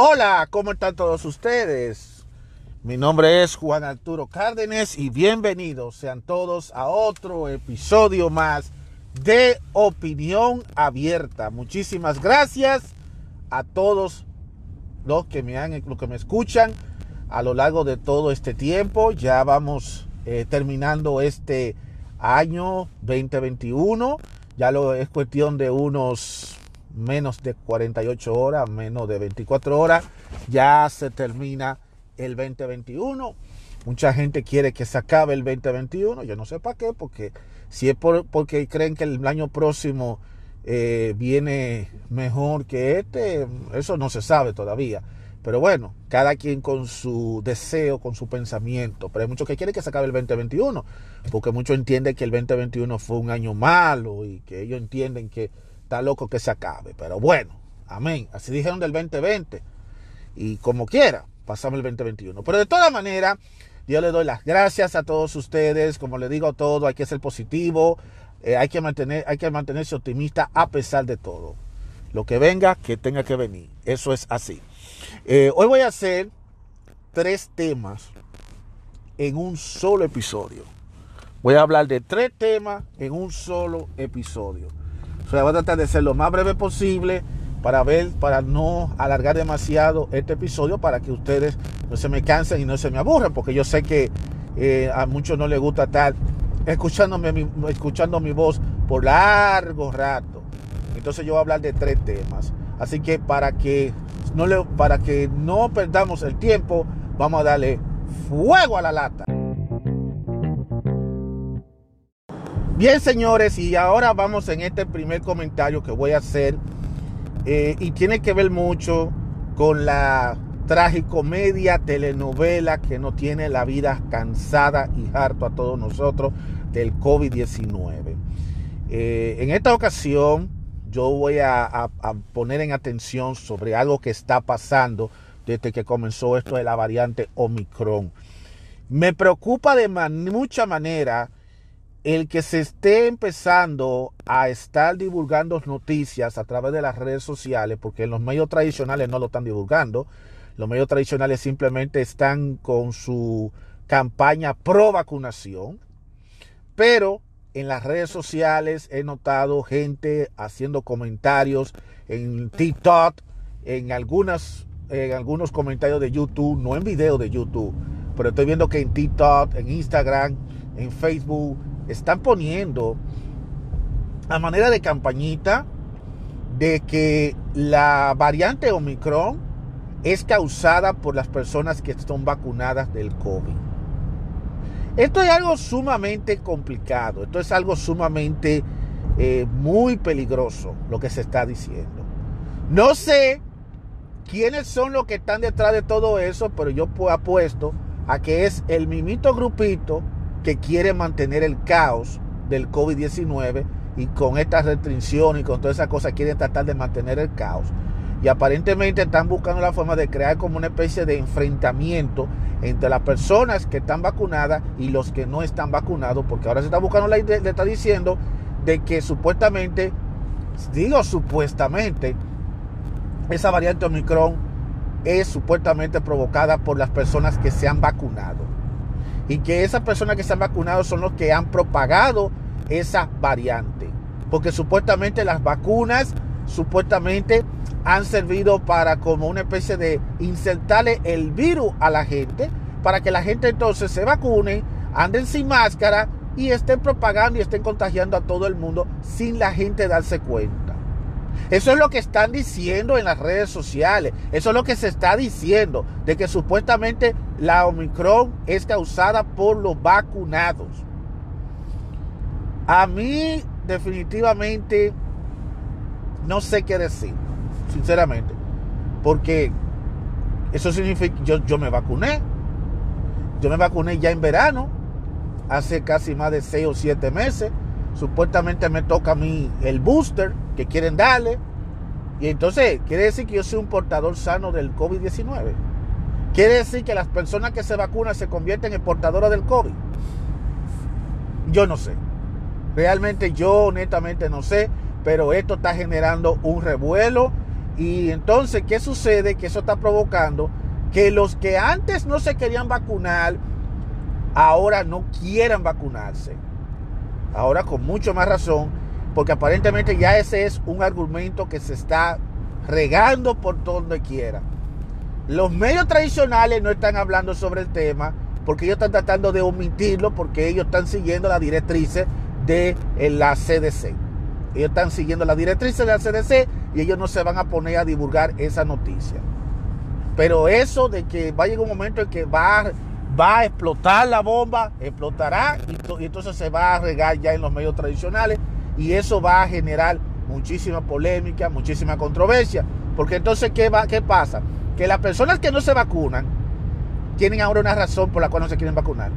Hola, ¿cómo están todos ustedes? Mi nombre es Juan Arturo Cárdenas y bienvenidos sean todos a otro episodio más de Opinión Abierta. Muchísimas gracias a todos los que me han, los que me escuchan a lo largo de todo este tiempo. Ya vamos eh, terminando este año 2021. Ya lo es cuestión de unos menos de 48 horas, menos de 24 horas, ya se termina el 2021. Mucha gente quiere que se acabe el 2021, yo no sé para qué, porque si es por, porque creen que el año próximo eh, viene mejor que este, eso no se sabe todavía. Pero bueno, cada quien con su deseo, con su pensamiento. Pero hay muchos que quieren que se acabe el 2021, porque muchos entienden que el 2021 fue un año malo y que ellos entienden que está loco que se acabe. Pero bueno, amén. Así dijeron del 2020. Y como quiera, pasamos el 2021. Pero de todas maneras, yo le doy las gracias a todos ustedes. Como le digo todo, hay que ser positivo. Eh, hay, que mantener, hay que mantenerse optimista a pesar de todo. Lo que venga, que tenga que venir. Eso es así. Eh, hoy voy a hacer tres temas en un solo episodio. Voy a hablar de tres temas en un solo episodio. Voy a tratar de ser lo más breve posible para ver, para no alargar demasiado este episodio, para que ustedes no se me cansen y no se me aburran, porque yo sé que eh, a muchos no les gusta estar escuchándome, escuchando mi voz por largo rato. Entonces yo voy a hablar de tres temas. Así que para que no perdamos el tiempo, vamos a darle fuego a la lata. Bien, señores, y ahora vamos en este primer comentario que voy a hacer. Eh, y tiene que ver mucho con la tragicomedia telenovela que nos tiene la vida cansada y harto a todos nosotros del COVID-19. Eh, en esta ocasión, yo voy a, a, poner en atención sobre algo que está pasando desde que comenzó esto de la variante Omicron. Me preocupa de mucha manera el que se esté empezando a estar divulgando noticias a través de las redes sociales, porque los medios tradicionales no lo están divulgando, los medios tradicionales simplemente están con su campaña pro vacunación, pero en las redes sociales he notado gente haciendo comentarios en TikTok, en algunas en algunos comentarios de YouTube, no en videos de YouTube, pero estoy viendo que en TikTok, en Instagram, en Facebook, están poniendo a manera de campañita de que la variante Omicron es causada por las personas que están vacunadas del COVID. Esto es algo sumamente complicado, esto es algo sumamente eh, muy peligroso lo que se está diciendo. No sé quiénes son los que están detrás de todo eso, pero yo apuesto a que es el mimito grupito que quiere mantener el caos del COVID-19 y con estas restricciones y con todas esas cosas quieren tratar de mantener el caos. Y aparentemente están buscando la forma de crear como una especie de enfrentamiento entre las personas que están vacunadas y los que no están vacunados, porque ahora se está buscando la idea, le está diciendo de que supuestamente, digo supuestamente, esa variante Omicron es supuestamente provocada por las personas que se han vacunado y que esas personas que se han son los que han propagado esa variante. Porque supuestamente las vacunas supuestamente han servido para como una especie de insertarle el virus a la gente, para que la gente entonces se vacune, anden sin máscara y estén propagando y estén contagiando a todo el mundo sin la gente darse cuenta. Eso es lo que están diciendo en las redes sociales. Eso es lo que se está diciendo, de que supuestamente la Omicron es causada por los vacunados. A mí definitivamente no sé qué decir, sinceramente. Porque eso significa, yo, yo me vacuné. Yo me vacuné ya en verano, hace casi más de 6 o 7 meses. Supuestamente me toca a mí el booster que quieren darle. Y entonces, quiere decir que yo soy un portador sano del COVID-19. Quiere decir que las personas que se vacunan se convierten en portadoras del COVID. Yo no sé. Realmente yo honestamente no sé, pero esto está generando un revuelo Y entonces, ¿qué sucede? Que eso está provocando que los que antes no se querían vacunar, ahora no quieran vacunarse. Ahora con mucho más razón, porque aparentemente ya ese es un argumento que se está regando por donde quiera. Los medios tradicionales no están hablando sobre el tema porque ellos están tratando de omitirlo porque ellos están siguiendo las directrices de la CDC. Ellos están siguiendo las directrices de la CDC y ellos no se van a poner a divulgar esa noticia. Pero eso de que va a llegar un momento en que va, a explotar la bomba, explotará y, entonces se va a regar ya en los medios tradicionales y eso va a generar muchísima polémica, muchísima controversia. Porque entonces, ¿qué, va, qué pasa? Que las personas que no se vacunan tienen ahora una razón por la cual no se quieren vacunar.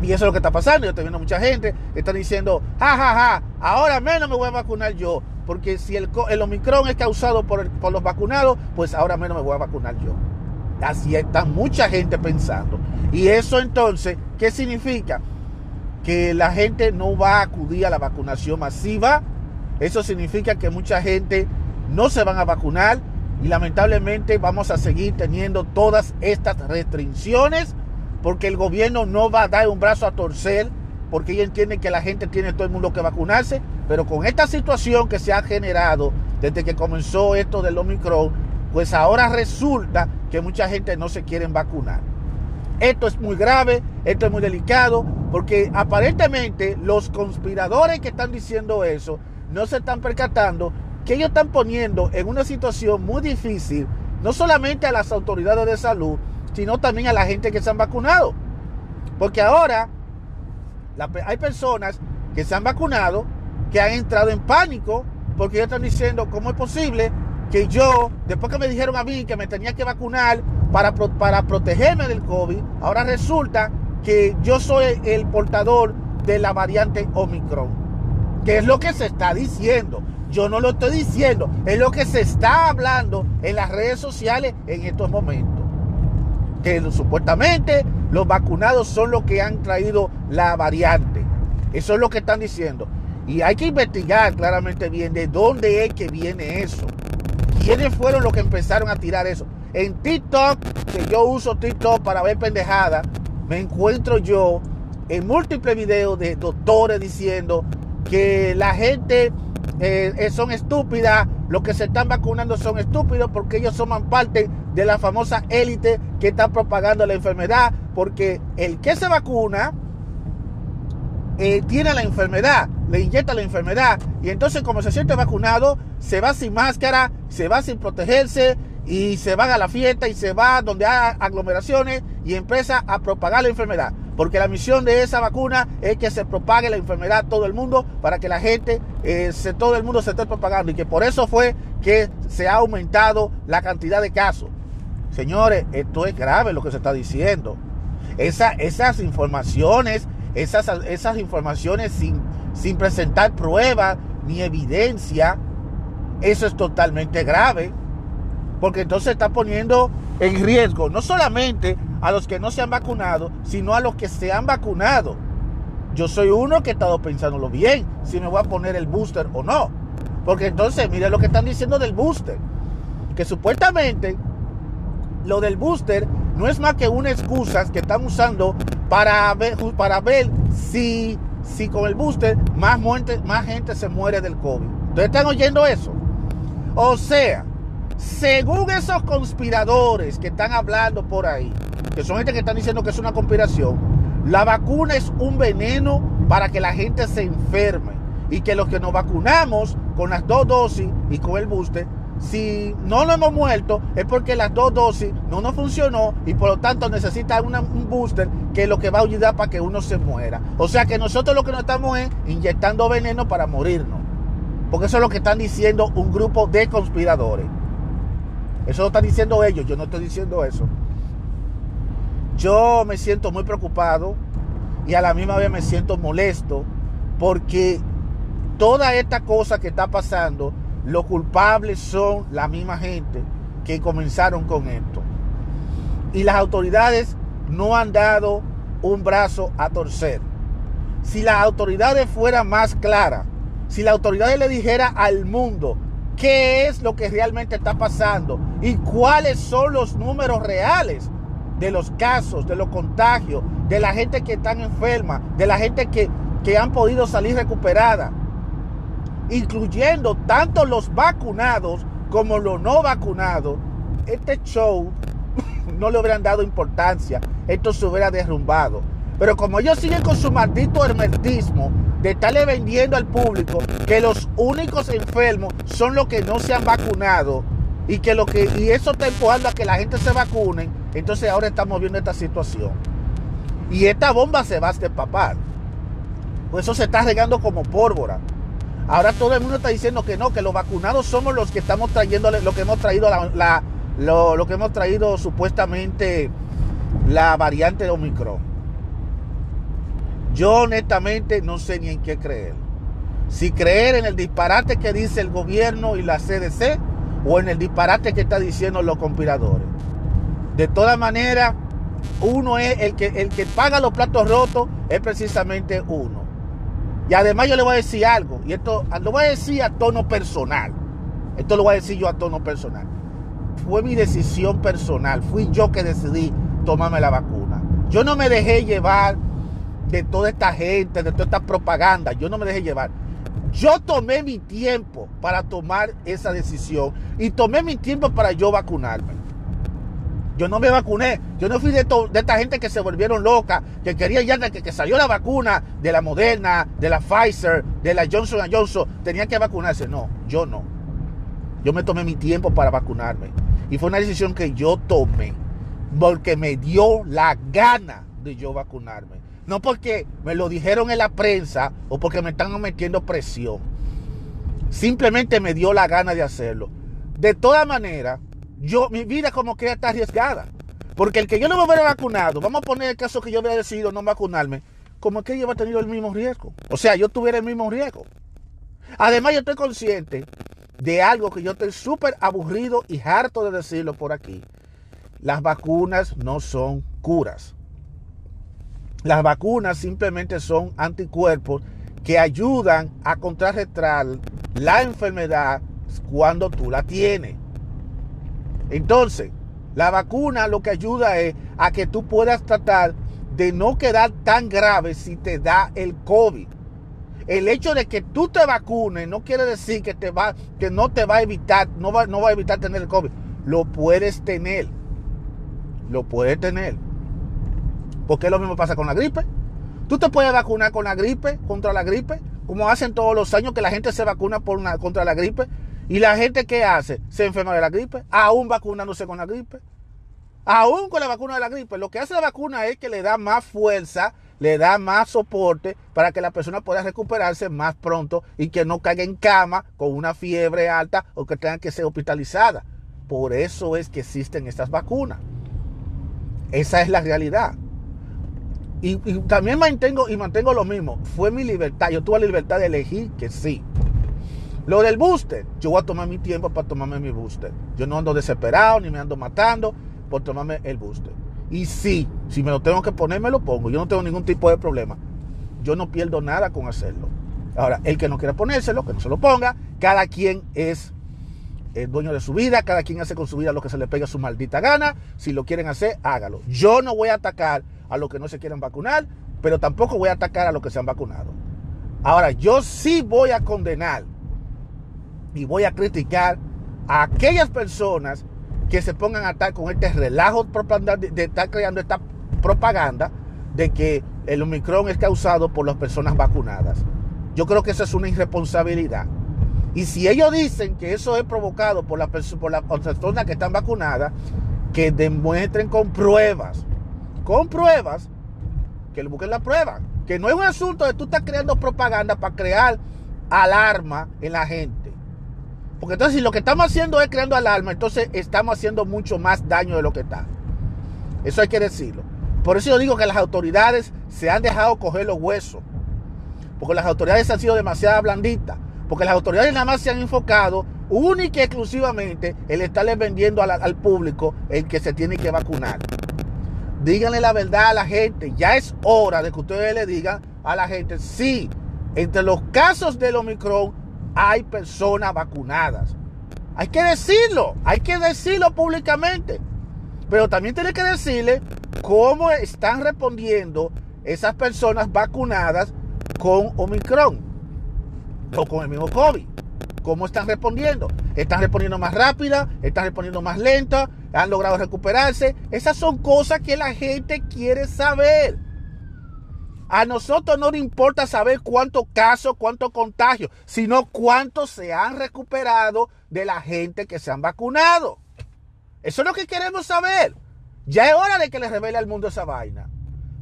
Y eso es lo que está pasando. Yo estoy viendo mucha gente que está diciendo, ja, ja, ja, ahora menos me voy a vacunar yo. Porque si el, Omicron es causado por, por los vacunados, pues ahora menos me voy a vacunar yo. Así está mucha gente pensando. Y eso entonces, ¿qué significa? Que la gente no va a acudir a la vacunación masiva. Eso significa que mucha gente no se van a vacunar y lamentablemente vamos a seguir teniendo todas estas restricciones porque el gobierno no va a dar un brazo a torcer porque ellos entienden que la gente tiene todo el mundo que vacunarse, pero con esta situación que se ha generado desde que comenzó esto del Omicron, pues ahora resulta que mucha gente no se quiere vacunar. Esto es muy grave, esto es muy delicado, porque aparentemente los conspiradores que están diciendo eso no se están percatando que ellos están poniendo en una situación muy difícil, no solamente a las autoridades de salud, sino también a la gente que se han vacunado. Porque ahora hay personas que se han vacunado, que han entrado en pánico, porque ellos están diciendo, ¿cómo es posible que yo, después que me dijeron a mí que me tenía que vacunar para, para protegerme del COVID, ahora resulta que yo soy el portador de la variante Omicron? Que es lo que se está diciendo. Yo no lo estoy diciendo, es lo que se está hablando en las redes sociales en estos momentos. Que supuestamente los vacunados son los que han traído la variante. Eso es lo que están diciendo. Y hay que investigar claramente bien de dónde es que viene eso. ¿Quiénes fueron los que empezaron a tirar eso? En TikTok, que yo uso TikTok para ver pendejadas, me encuentro yo en múltiples videos de doctores diciendo que la gente eh, eh, son estúpidas, los que se están vacunando son estúpidos porque ellos forman parte de la famosa élite que está propagando la enfermedad, porque el que se vacuna eh, tiene la enfermedad, le inyecta la enfermedad y entonces como se siente vacunado, se va sin máscara, se va sin protegerse y se va a la fiesta y se va donde hay aglomeraciones y empieza a propagar la enfermedad. Porque la misión de esa vacuna es que se propague la enfermedad a todo el mundo para que la gente, eh, se, todo el mundo se esté propagando. Y que por eso fue que se ha aumentado la cantidad de casos. Señores, esto es grave lo que se está diciendo. esas informaciones, esas, esas informaciones sin, sin presentar pruebas ni evidencia, eso es totalmente grave. Porque entonces está poniendo en riesgo no solamente a los que no se han vacunado, sino a los que se han vacunado. Yo soy uno que he estado pensándolo bien, si me voy a poner el booster o no. Porque entonces, mire lo que están diciendo del booster. Que supuestamente lo del booster no es más que una excusa que están usando para ver, para ver si, si con el booster más, más gente se muere del COVID. ¿Ustedes están oyendo eso? O sea, según esos conspiradores que están hablando por ahí, que son gente que están diciendo que es una conspiración, la vacuna es un veneno para que la gente se enferme y que los que nos vacunamos con las dos dosis y con el booster, si no lo hemos muerto es porque las dos dosis no nos funcionó y por lo tanto necesita un booster que es lo que va a ayudar para que uno se muera. O sea que nosotros lo que nos estamos es inyectando veneno para morirnos. Porque eso es lo que están diciendo un grupo de conspiradores. Eso lo están diciendo ellos, yo no estoy diciendo eso. Yo me siento muy preocupado y a la misma vez me siento molesto porque toda esta cosa que está pasando, los culpables son la misma gente que comenzaron con esto. Y las autoridades no han dado un brazo a torcer. Si las autoridades fueran más claras, si las autoridades le dijera al mundo qué es lo que realmente está pasando y cuáles son los números reales de los casos, de los contagios, de la gente que está enferma, de la gente que, que han podido salir recuperada, incluyendo tanto los vacunados como los no vacunados. Este show no le hubieran dado importancia, esto se hubiera derrumbado. Pero como ellos siguen con su maldito hermetismo de estarle vendiendo al público que los únicos enfermos son los que no se han vacunado y que lo que y eso está empujando a que la gente se vacune, entonces ahora estamos viendo esta situación. Y esta bomba se va a despapar. Pues eso se está regando como pólvora. Ahora todo el mundo está diciendo que no, que los vacunados somos los que estamos trayendo lo que hemos traído la, lo, lo que hemos traído supuestamente la variante de Omicron. Yo honestamente no sé ni en qué creer. Si creer en el disparate que dice el gobierno y la CDC o en el disparate que están diciendo los conspiradores. De todas maneras, uno es el que, el que paga los platos rotos, es precisamente uno. Y además yo le voy a decir algo, y esto lo voy a decir a tono personal. Esto lo voy a decir yo a tono personal. Fue mi decisión personal, fui yo que decidí tomarme la vacuna. Yo no me dejé llevar de toda esta gente, de toda esta propaganda. Yo no me dejé llevar. Yo tomé mi tiempo para tomar esa decisión y tomé mi tiempo para yo vacunarme. Yo no me vacuné. Yo no fui de, esta gente que se volvieron locas, que quería ya que, que salió la vacuna de la Moderna, de la Pfizer, de la Johnson Johnson. Tenían que vacunarse. No, yo no. Yo me tomé mi tiempo para vacunarme. Y fue una decisión que yo tomé. Porque me dio la gana de yo vacunarme. No porque me lo dijeron en la prensa o porque me están metiendo presión. Simplemente me dio la gana de hacerlo. De todas maneras, yo, mi vida como que está arriesgada. Porque el que yo no me hubiera vacunado, vamos a poner el caso que yo hubiera decidido no vacunarme, como que yo hubiera tenido el mismo riesgo. O sea, yo tuviera el mismo riesgo. Además, yo estoy consciente de algo que yo estoy súper aburrido y harto de decirlo por aquí. Las vacunas no son curas. Las vacunas simplemente son anticuerpos que ayudan a contrarrestar la enfermedad cuando tú la tienes. Entonces, la vacuna lo que ayuda es a que tú puedas tratar de no quedar tan grave si te da el COVID. El hecho de que tú te vacunes no quiere decir que, te va, que no te va a evitar, no va, no va a evitar tener el COVID. Lo puedes tener. Lo puedes tener. Porque lo mismo pasa con la gripe. Tú te puedes vacunar con la gripe, contra la gripe, como hacen todos los años que la gente se vacuna por una, contra la gripe. Y la gente que hace se enferma de la gripe, aún vacunándose con la gripe. Aún con la vacuna de la gripe. Lo que hace la vacuna es que le da más fuerza, le da más soporte para que la persona pueda recuperarse más pronto y que no caiga en cama con una fiebre alta o que tenga que ser hospitalizada. Por eso es que existen estas vacunas. Esa es la realidad. Y, también mantengo y mantengo lo mismo. Fue mi libertad. Yo tuve la libertad de elegir que sí. Lo del booster, yo voy a tomar mi tiempo para tomarme mi booster. Yo no ando desesperado ni me ando matando por tomarme el booster. Y sí, si me lo tengo que poner, me lo pongo. Yo no tengo ningún tipo de problema. Yo no pierdo nada con hacerlo. Ahora, el que no quiera ponérselo, que no se lo ponga. Cada quien es el dueño de su vida. Cada quien hace con su vida lo que se le pega a su maldita gana. Si lo quieren hacer, hágalo. Yo no voy a atacar a los que no se quieren vacunar, pero tampoco voy a atacar a los que se han vacunado. Ahora, yo sí voy a condenar y voy a criticar a aquellas personas que se pongan a estar con este relajo de, estar creando esta propaganda de que el Omicron es causado por las personas vacunadas. Yo creo que eso es una irresponsabilidad. Y si ellos dicen que eso es provocado por, la, por las personas que están vacunadas, que demuestren con pruebas con pruebas, que le busquen la prueba. Que no es un asunto de tú estás creando propaganda para crear alarma en la gente. Porque entonces si lo que estamos haciendo es creando alarma, entonces estamos haciendo mucho más daño de lo que está. Eso hay que decirlo. Por eso yo digo que las autoridades se han dejado coger los huesos. Porque las autoridades han sido demasiado blanditas. Porque las autoridades nada más se han enfocado única y exclusivamente en estarle vendiendo al, al público el que se tiene que vacunar. Díganle la verdad a la gente. Ya es hora de que ustedes le digan a la gente, sí, entre los casos del Omicron hay personas vacunadas. Hay que decirlo, hay que decirlo públicamente. Pero también tiene que decirle cómo están respondiendo esas personas vacunadas con Omicron o con el mismo COVID. ¿Cómo están respondiendo? ¿Están respondiendo más rápida? ¿Están respondiendo más lenta? ¿Han logrado recuperarse? Esas son cosas que la gente quiere saber. A nosotros no nos importa saber cuántos casos, cuántos contagios, sino cuántos se han recuperado de la gente que se han vacunado. Eso es lo que queremos saber. Ya es hora de que le revele al mundo esa vaina.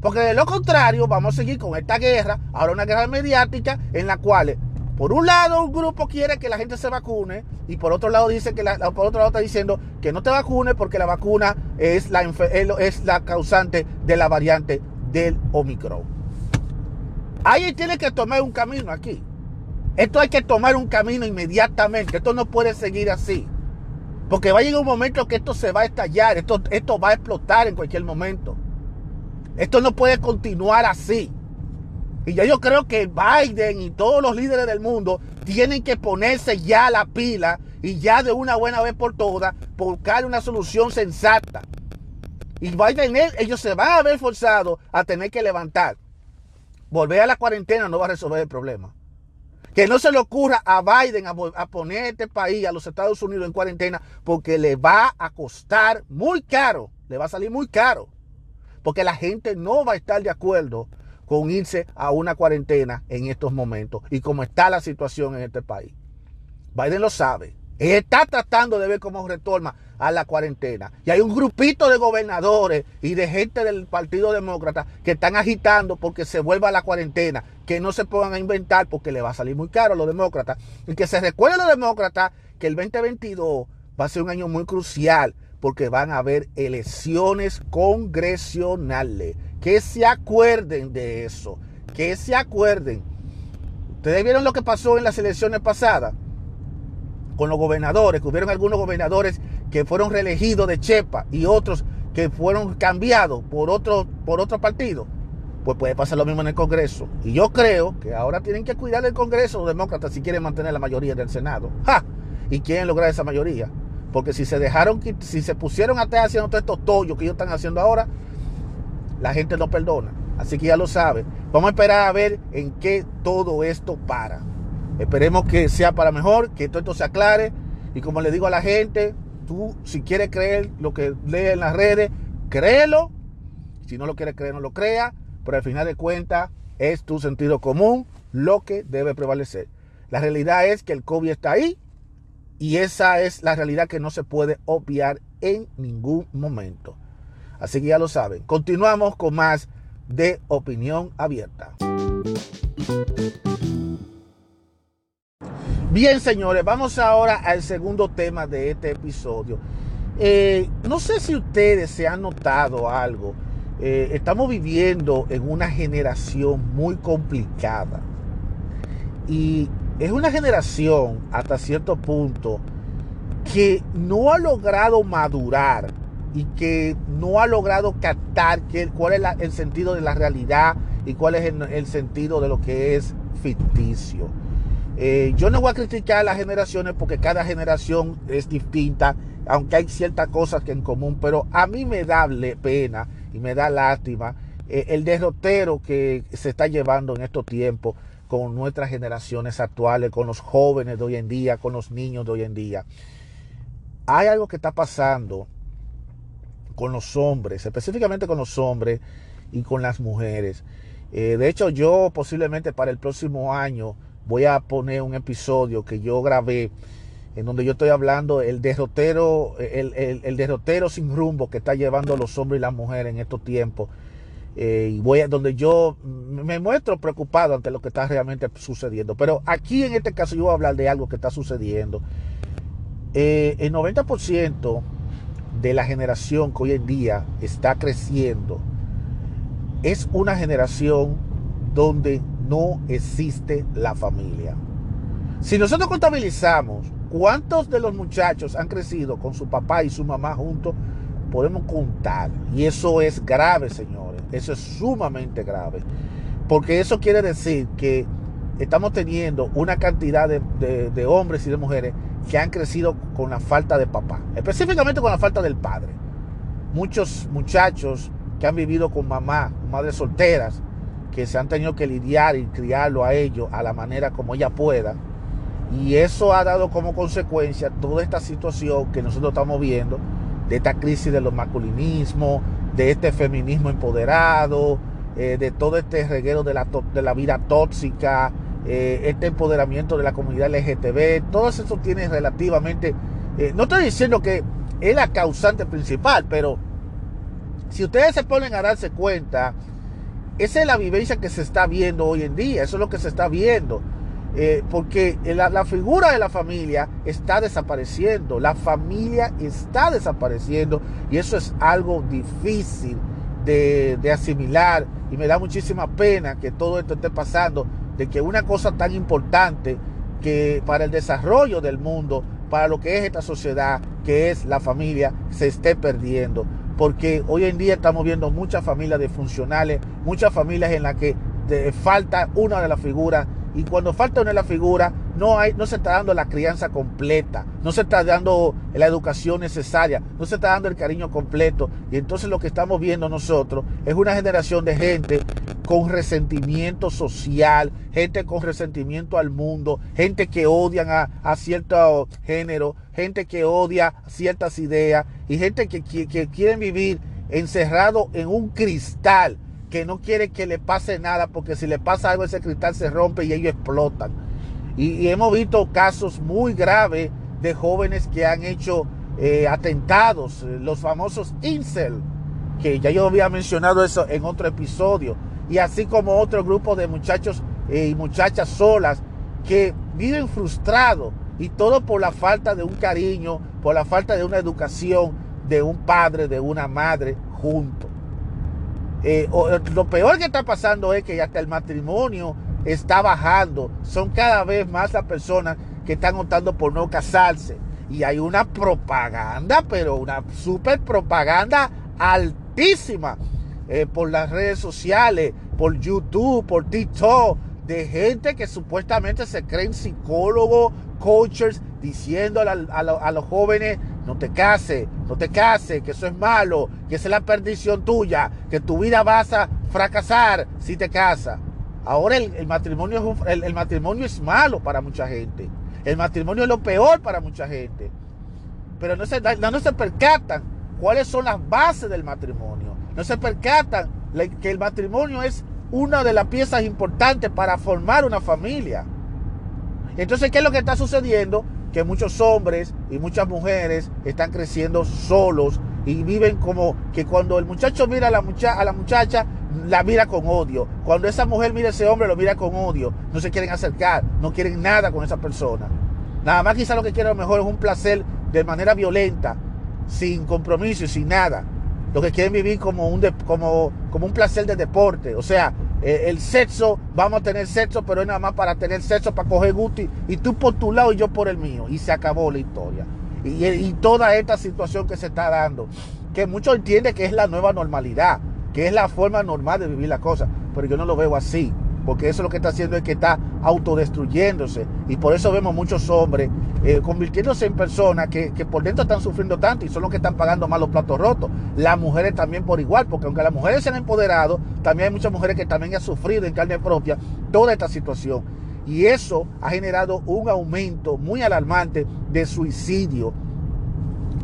Porque de lo contrario vamos a seguir con esta guerra, ahora una guerra mediática en la cual por un lado un grupo quiere que la gente se vacune y por otro lado dice que la, por otro lado está diciendo que no te vacunes porque la vacuna es la, es la causante de la variante del Omicron. Ahí tiene que tomar un camino aquí. Esto hay que tomar un camino inmediatamente. Esto no puede seguir así. Porque va a llegar un momento que esto se va a estallar, esto, esto va a explotar en cualquier momento. Esto no puede continuar así. Y ya yo creo que Biden y todos los líderes del mundo tienen que ponerse ya la pila y ya de una buena vez por todas buscar una solución sensata. Y Biden, ellos se van a ver forzados a tener que levantar. Volver a la cuarentena no va a resolver el problema. Que no se le ocurra a Biden a, poner este país, a los Estados Unidos en cuarentena, porque le va a costar muy caro, le va a salir muy caro, porque la gente no va a estar de acuerdo con irse a una cuarentena en estos momentos y cómo está la situación en este país. Biden lo sabe. está tratando de ver cómo retorna a la cuarentena. Y hay un grupito de gobernadores y de gente del Partido Demócrata que están agitando porque se vuelva a la cuarentena, que no se pongan a inventar porque le va a salir muy caro a los demócratas. Y que se recuerden los demócratas que el 2022 va a ser un año muy crucial porque van a haber elecciones congresionales. Que se acuerden de eso, que se acuerden. Ustedes vieron lo que pasó en las elecciones pasadas con los gobernadores, que hubieron algunos gobernadores que fueron reelegidos de Chepa y otros que fueron cambiados por otro, por otro partido, pues puede pasar lo mismo en el Congreso. Y yo creo que ahora tienen que cuidar del Congreso los demócratas si quieren mantener la mayoría del Senado. ¡Ja! Y quieren lograr esa mayoría. Porque si se dejaron, si se pusieron atrás haciendo todos estos tollos que ellos están haciendo ahora, la gente no perdona. Así que ya lo sabe. Vamos a esperar a ver en qué todo esto para. Esperemos que sea para mejor, que todo esto se aclare. Y como le digo a la gente, tú si quieres creer lo que lee en las redes, créelo. Si no lo quieres creer, no lo crea. Pero al final de cuentas es tu sentido común lo que debe prevalecer. La realidad es que el COVID está ahí y esa es la realidad que no se puede obviar en ningún momento. Así que ya lo saben. Continuamos con más de opinión abierta. Bien, señores, vamos ahora al segundo tema de este episodio. Eh, no sé si ustedes se han notado algo. Eh, estamos viviendo en una generación muy complicada. Y es una generación hasta cierto punto que no ha logrado madurar y que no ha logrado captar cuál es el sentido de la realidad y cuál es el, sentido de lo que es ficticio. Eh, yo no voy a criticar a las generaciones porque cada generación es distinta, aunque hay ciertas cosas que en común, pero a mí me da pena y me da lástima eh, el derrotero que se está llevando en estos tiempos con nuestras generaciones actuales, con los jóvenes de hoy en día, con los niños de hoy en día. Hay algo que está pasando con los hombres, específicamente con los hombres y con las mujeres. Eh, de hecho, yo posiblemente para el próximo año voy a poner un episodio que yo grabé en donde yo estoy hablando el derrotero, el, el, derrotero sin rumbo que está llevando los hombres y las mujeres en estos tiempos. Eh, y voy a donde yo me muestro preocupado ante lo que está realmente sucediendo. Pero aquí en este caso yo voy a hablar de algo que está sucediendo. Eh, el 90% de la generación que hoy en día está creciendo es una generación donde no existe la familia. Si nosotros contabilizamos cuántos de los muchachos han crecido con su papá y su mamá juntos, podemos contar. Y eso es grave, señores. Eso es sumamente grave. Porque eso quiere decir que estamos teniendo una cantidad de, hombres y de mujeres que han crecido con la falta de papá, específicamente con la falta del padre. Muchos muchachos que han vivido con mamá, madres solteras, que se han tenido que lidiar y criarlo a ellos a la manera como ella pueda. Y eso ha dado como consecuencia toda esta situación que nosotros estamos viendo, de esta crisis de los masculinismos, de este feminismo empoderado, eh, de todo este reguero de la, vida tóxica, eh, este empoderamiento de la comunidad LGTB, todo eso tiene relativamente, eh, no estoy diciendo que es la causante principal, pero si ustedes se ponen a darse cuenta, esa es la vivencia que se está viendo hoy en día, eso es lo que se está viendo. Eh, porque la, figura de la familia está desapareciendo, la familia está desapareciendo y eso es algo difícil de, de, asimilar y me da muchísima pena que todo esto esté pasando, de que una cosa tan importante que para el desarrollo del mundo, para lo que es esta sociedad, que es la familia, se esté perdiendo porque hoy en día estamos viendo muchas familias disfuncionales, muchas familias en las que falta una de las figuras y cuando falta una de las no, hay, no se está dando la crianza completa, no se está dando la educación necesaria, no se está dando el cariño completo. Y entonces lo que estamos viendo nosotros es una generación de gente con resentimiento social, gente con resentimiento al mundo, gente que odian a, a cierto género, gente que odia ciertas ideas y gente que, que, quieren vivir encerrado en un cristal que no quiere que le pase nada porque si le pasa algo ese cristal se rompe y ellos explotan. Y, hemos visto casos muy graves de jóvenes que han hecho eh, atentados, eh, los famosos incel, que ya yo había mencionado eso en otro episodio, y así como otro grupo de muchachos eh, y muchachas solas que viven frustrados y todo por la falta de un cariño, por la falta de una educación de un padre, de una madre junto. Eh, eh, lo peor que está pasando es que hasta el matrimonio está bajando. Son cada vez más las personas que están optando por no casarse. Y hay una propaganda, pero una super propaganda altísima eh, por las redes sociales, por YouTube, por TikTok, de gente que supuestamente se creen psicólogos, coaches, diciendo a, los jóvenes, no te cases, no te cases, que eso es malo, que esa es la perdición tuya, que tu vida vas a fracasar si te casas. Ahora el, matrimonio es el, matrimonio es malo para mucha gente. El matrimonio es lo peor para mucha gente. Pero no se, no, se percatan cuáles son las bases del matrimonio. No se percatan que el matrimonio es una de las piezas importantes para formar una familia. Entonces, ¿qué es lo que está sucediendo? Que muchos hombres y muchas mujeres están creciendo solos y viven como que cuando el muchacho mira a la, mucha a la muchacha, la mira con odio. Cuando esa mujer mira a ese hombre, lo mira con odio. No se quieren acercar, no quieren nada con esa persona. Nada más quizá lo que quieren a lo mejor es un placer de manera violenta, sin compromiso y sin nada. Lo que quieren vivir como un, como, como un placer de deporte. O sea, eh, el sexo, vamos a tener sexo, pero es nada más para tener sexo, para coger gusti, y tú por tu lado y yo por el mío. Y se acabó la historia. Y, y toda esta situación que se está dando, que muchos entienden que es la nueva normalidad, que es la forma normal de vivir la cosa, pero yo no lo veo así porque eso lo que está haciendo es que está autodestruyéndose. Y por eso vemos muchos hombres eh, convirtiéndose en personas que, por dentro están sufriendo tanto y son los que están pagando más los platos rotos. Las mujeres también por igual, porque aunque las mujeres se han empoderado, también hay muchas mujeres que también han sufrido en carne propia toda esta situación. Y eso ha generado un aumento muy alarmante de suicidio.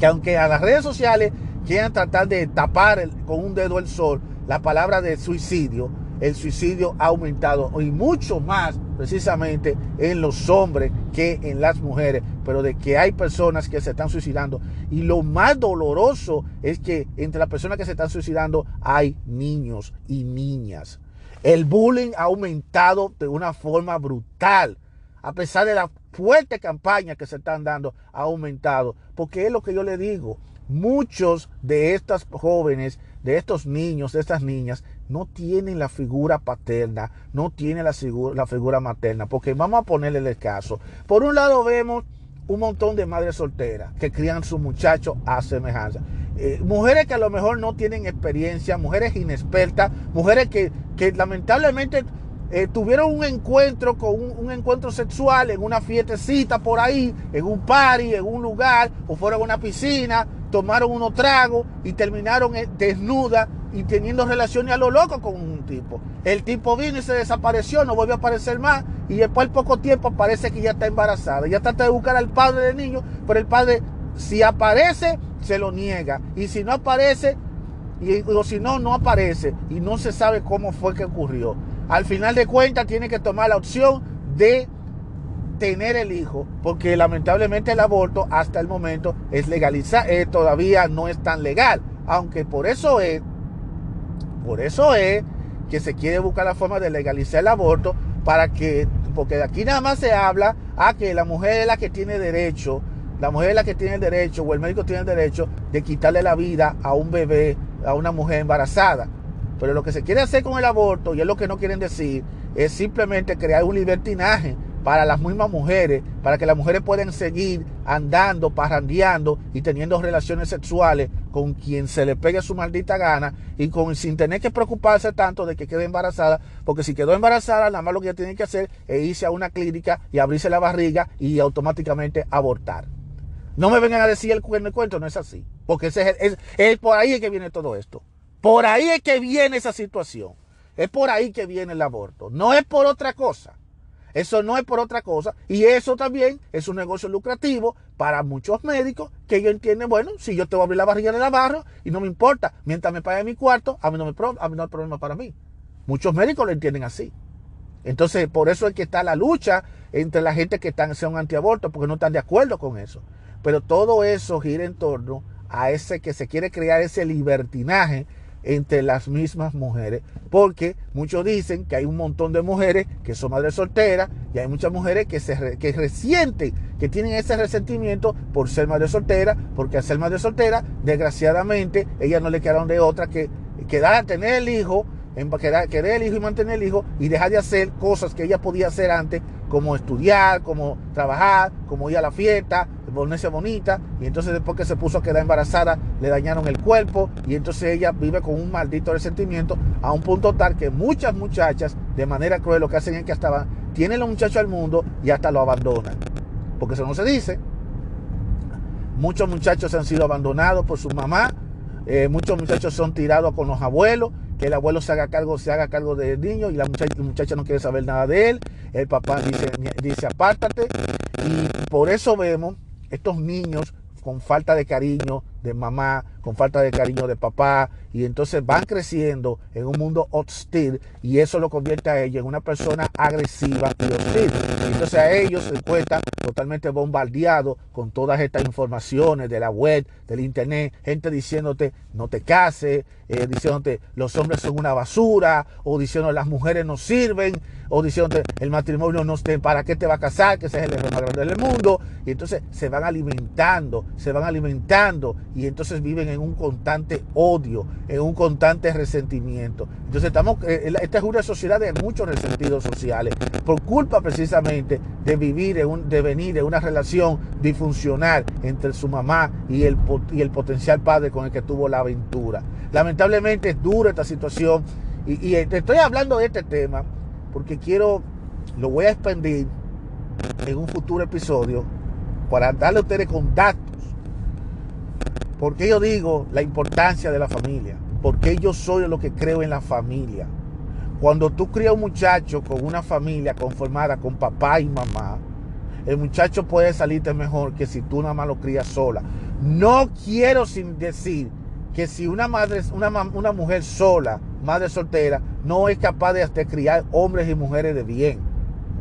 Que aunque a las redes sociales quieran tratar de tapar con un dedo el sol la palabra de suicidio, el suicidio ha aumentado y mucho más precisamente en los hombres que en las mujeres, pero de que hay personas que se están suicidando. Y lo más doloroso es que entre las personas que se están suicidando hay niños y niñas. El bullying ha aumentado de una forma brutal. A pesar de la fuerte campaña que se están dando, ha aumentado. Porque es lo que yo le digo. Muchos de estas jóvenes de estos niños, de estas niñas, no tienen la figura paterna, no tienen la figura, la figura materna, porque vamos a ponerle el caso. Por un lado vemos un montón de madres solteras que crían su muchacho a semejanza. Eh, mujeres que a lo mejor no tienen experiencia, mujeres inexpertas, mujeres que, lamentablemente eh, tuvieron un encuentro con un, encuentro sexual en una fiestecita por ahí, en un party, en un lugar, o fueron a una piscina, tomaron unos tragos y terminaron eh, desnuda y teniendo relaciones a lo loco con un tipo. El tipo vino y se desapareció, no volvió a aparecer más y después al poco tiempo parece que ya está embarazada. Ya trata de buscar al padre del niño, pero el padre si aparece se lo niega y si no aparece o si no no aparece y no se sabe cómo fue que ocurrió. Al final de cuentas tiene que tomar la opción de tener el hijo, porque lamentablemente el aborto hasta el momento es legalizado, eh, todavía no es tan legal, aunque por eso es por eso es que se quiere buscar la forma de legalizar el aborto para que, porque aquí nada más se habla a que la mujer es la que tiene derecho, la mujer es la que tiene el derecho o el médico tiene el derecho de quitarle la vida a un bebé, a una mujer embarazada. Pero lo que se quiere hacer con el aborto, y es lo que no quieren decir, es simplemente crear un libertinaje para las mismas mujeres, para que las mujeres puedan seguir andando, parrandeando y teniendo relaciones sexuales con quien se le pegue su maldita gana y con, sin tener que preocuparse tanto de que quede embarazada, porque si quedó embarazada, nada más lo que ella tiene que hacer es irse a una clínica y abrirse la barriga y automáticamente abortar. No me vengan a decir el, el cuento, no es así, porque ese es, es por ahí es que viene todo esto. Por ahí es que viene esa situación. Es por ahí que viene el aborto. No es por otra cosa. Eso no es por otra cosa. Y eso también es un negocio lucrativo para muchos médicos que ellos entienden, bueno, si yo te voy a abrir la barriga de la barro y no me importa, mientras me pague mi cuarto, a mí no, me, a mí no hay problema para mí. Muchos médicos lo entienden así. Entonces, por eso es que está la lucha entre la gente que están, son antiaborto, porque no están de acuerdo con eso. Pero todo eso gira en torno a ese que se quiere crear ese libertinaje entre las mismas mujeres, porque muchos dicen que hay un montón de mujeres que son madres solteras y hay muchas mujeres que se que resienten, que tienen ese resentimiento por ser madre soltera, porque al ser madre soltera, desgraciadamente, ellas no le quedaron de otra que quedar a tener el hijo, en quedar, querer el hijo y mantener el hijo y dejar de hacer cosas que ella podía hacer antes, como estudiar, como trabajar, como ir a la fiesta, ponerse bonita y entonces después que se puso a quedar embarazada le dañaron el cuerpo y entonces ella vive con un maldito resentimiento a un punto tal que muchas muchachas de manera cruel lo que hacen es que hasta tienen los muchachos al mundo y hasta lo abandonan porque eso no se dice muchos muchachos han sido abandonados por su mamá eh, muchos muchachos son tirados con los abuelos que el abuelo se haga cargo, se haga cargo del niño y la muchacha, la muchacha no quiere saber nada de él. El papá dice, dice apártate. Y por eso vemos estos niños con falta de cariño de mamá, con falta de cariño de papá, y entonces van creciendo en un mundo hostil y eso lo convierte a ellos en una persona agresiva y hostil. Entonces a ellos se encuentran totalmente bombardeados con todas estas informaciones de la web, del internet, gente diciéndote no te cases, eh, diciéndote los hombres son una basura, o diciendo las mujeres no sirven, o diciéndote el matrimonio no esté, para qué te va a casar, que ese es el error más grande del mundo. Y entonces se van alimentando, se van alimentando y entonces viven en un constante odio, en un constante resentimiento. Entonces estamos, eh, esta es una sociedad de muchos resentidos sociales, por culpa precisamente de vivir, de venir en una relación disfuncional entre su mamá y el, y el potencial padre con el que tuvo la aventura. Lamentablemente es dura esta situación y, y te estoy hablando de este tema porque quiero, lo voy a expandir en un futuro episodio para darle a ustedes contactos porque yo digo la importancia de la familia? Porque yo soy lo que creo en la familia. Cuando tú crías un muchacho con una familia conformada con papá y mamá, el muchacho puede salirte mejor que si tú nada más lo crías sola. No quiero sin decir que si una madre, una, una mujer sola, madre soltera, no es capaz de, de criar hombres y mujeres de bien.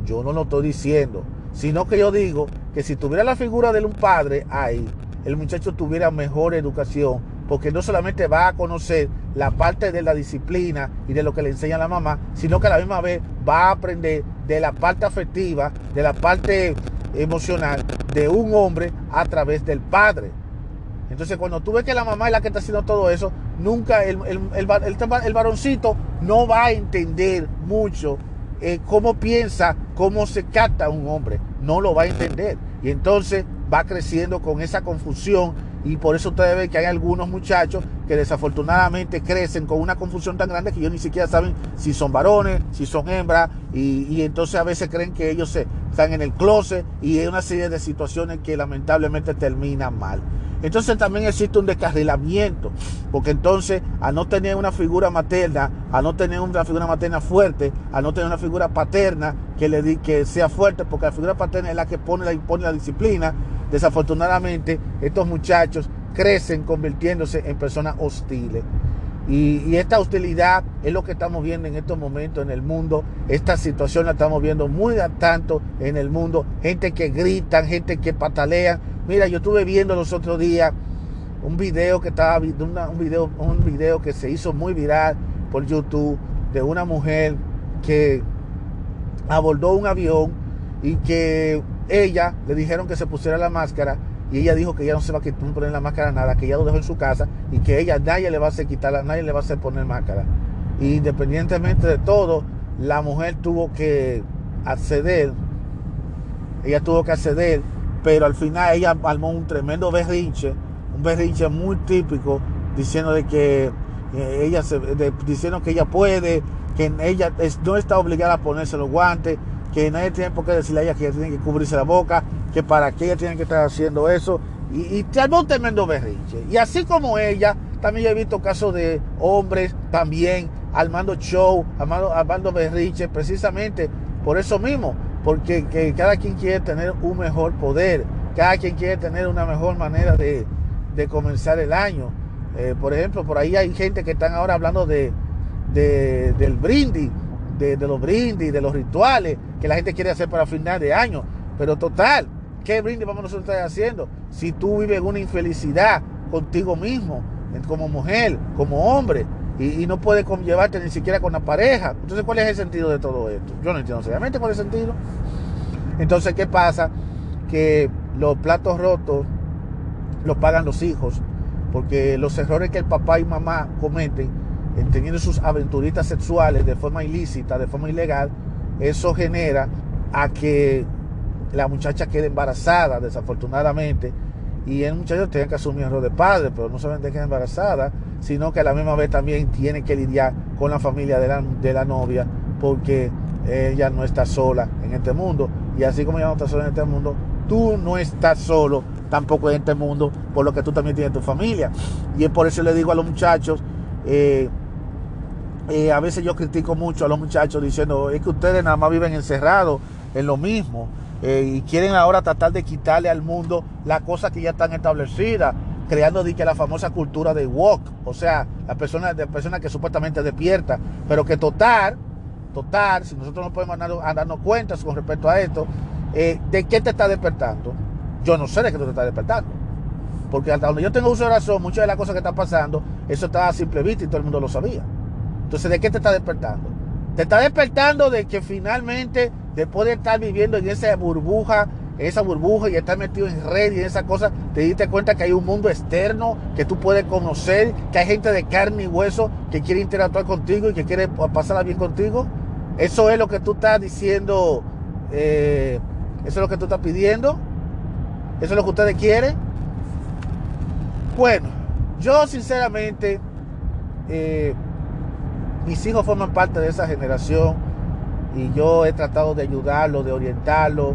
Yo no lo estoy diciendo, sino que yo digo que si tuviera la figura de un padre ahí, el muchacho tuviera mejor educación, porque no solamente va a conocer la parte de la disciplina y de lo que le enseña la mamá, sino que a la misma vez va a aprender de la parte afectiva, de la parte emocional de un hombre a través del padre. Entonces cuando tú ves que la mamá es la que está haciendo todo eso, nunca el, el, varoncito no va a entender mucho eh, cómo piensa, cómo se capta un hombre. No lo va a entender. Y entonces va creciendo con esa confusión y por eso ustedes ven que hay algunos muchachos que desafortunadamente crecen con una confusión tan grande que ellos ni siquiera saben si son varones, si son hembras, y, entonces a veces creen que ellos se, están en el closet y hay una serie de situaciones que lamentablemente terminan mal. Entonces también existe un descarrilamiento, porque entonces a no tener una figura materna, a no tener una figura materna fuerte, a no tener una figura paterna que le que sea fuerte, porque la figura paterna es la que pone impone la disciplina, desafortunadamente estos muchachos crecen convirtiéndose en personas hostiles. Y, esta hostilidad es lo que estamos viendo en estos momentos en el mundo. Esta situación la estamos viendo muy tanto en el mundo. Gente que gritan, gente que patalean. Mira, yo estuve viendo los otros días un video que estaba un video, un video que se hizo muy viral por YouTube de una mujer que abordó un avión y que ella le dijeron que se pusiera la máscara y ella dijo que ella no se va a poner la máscara nada, que ella lo dejó en su casa y que ella nadie le va a hacer quitarla, nadie le va a hacer poner máscara. Y independientemente de todo, la mujer tuvo que acceder, ella tuvo que acceder, pero al final ella armó un tremendo berrinche, un berrinche muy típico, diciendo de que eh, ella diciendo que ella puede, que ella no está obligada a ponerse los guantes, que nadie tiene por qué decirle a ella que ella tiene que cubrirse la boca, que para qué ella tiene que estar haciendo eso. Y, y te un tremendo berrinche. Y así como ella, también he visto casos de hombres también armando show, armando, armando berrinche, precisamente por eso mismo, porque que cada quien quiere tener un mejor poder, cada quien quiere tener una mejor manera de, comenzar el año. Eh, por ejemplo, por ahí hay gente que están ahora hablando de, del brindis, de, de, los brindis, de los rituales que la gente quiere hacer para final de año. Pero total, ¿qué brindis vamos nosotros estar haciendo? Si tú vives una infelicidad contigo mismo, como mujer, como hombre, y, no puedes llevarte ni siquiera con la pareja. Entonces, ¿cuál es el sentido de todo esto? Yo no entiendo seriamente cuál es el sentido. Entonces, ¿qué pasa? Que los platos rotos los pagan los hijos, porque los errores que el papá y mamá cometen en teniendo sus aventuritas sexuales de forma ilícita, de forma ilegal, eso genera a que la muchacha quede embarazada, desafortunadamente, y el muchacho tiene que asumir el rol de padre, pero no solamente queda embarazada, sino que a la misma vez también tiene que lidiar con la familia de la, de la novia, porque ella no está sola en este mundo, y así como ella no está sola en este mundo, tú no estás solo tampoco en este mundo, por lo que tú también tienes tu familia. Y es por eso le digo a los muchachos, eh, eh, a veces yo critico mucho a los muchachos diciendo, es que ustedes nada más viven encerrados en lo mismo eh, y quieren ahora tratar de quitarle al mundo las cosas que ya están establecidas, creando que la famosa cultura de walk, o sea, la persona, de persona que supuestamente despierta, pero que total, total, si nosotros no podemos darnos cuenta con respecto a esto, eh, ¿de qué te está despertando? Yo no sé de qué te está despertando. Porque hasta donde yo tengo uso de razón, muchas de las cosas que están pasando, eso estaba a simple vista y todo el mundo lo sabía. Entonces, ¿de qué te está despertando? Te está despertando de que finalmente, después de estar viviendo en esa burbuja, esa burbuja y estar metido en red y en esa cosa, te diste cuenta que hay un mundo externo que tú puedes conocer, que hay gente de carne y hueso que quiere interactuar contigo y que quiere pasarla bien contigo. Eso es lo que tú estás diciendo, eh, eso es lo que tú estás pidiendo, eso es lo que ustedes quieren. Bueno, yo sinceramente... Eh, mis hijos forman parte de esa generación y yo he tratado de ayudarlos, de orientarlos,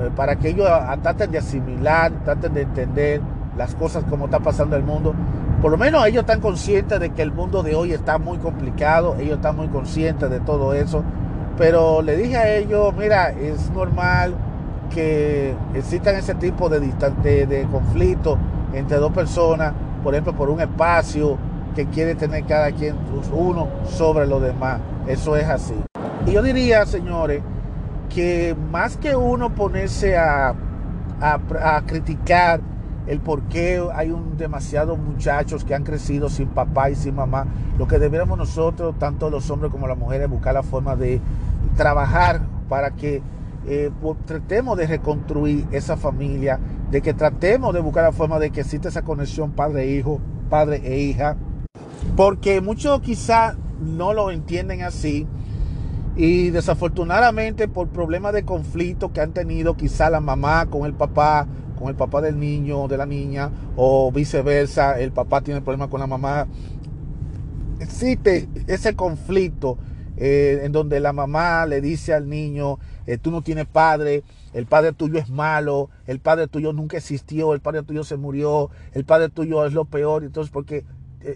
eh, para que ellos traten de asimilar, traten de entender las cosas como está pasando el mundo. Por lo menos ellos están conscientes de que el mundo de hoy está muy complicado, ellos están muy conscientes de todo eso, pero le dije a ellos, mira, es normal que existan ese tipo de, de, de conflictos entre dos personas, por ejemplo, por un espacio, que quiere tener cada quien uno sobre los demás. Eso es así. Y yo diría, señores, que más que uno ponerse a, a, criticar el por qué hay un demasiados muchachos que han crecido sin papá y sin mamá, lo que deberíamos nosotros, tanto los hombres como las mujeres, buscar la forma de trabajar para que eh, tratemos de reconstruir esa familia, de que tratemos de buscar la forma de que exista esa conexión padre-hijo, padre e hija, porque muchos quizá no lo entienden así y desafortunadamente por problemas de conflicto que han tenido quizá la mamá con el papá, con el papá del niño o de la niña, o viceversa, el papá tiene problemas con la mamá. Existe ese conflicto eh, en donde la mamá le dice al niño, eh, tú no tienes padre, el padre tuyo es malo, el padre tuyo nunca existió, el padre tuyo se murió, el padre tuyo es lo peor. Entonces, porque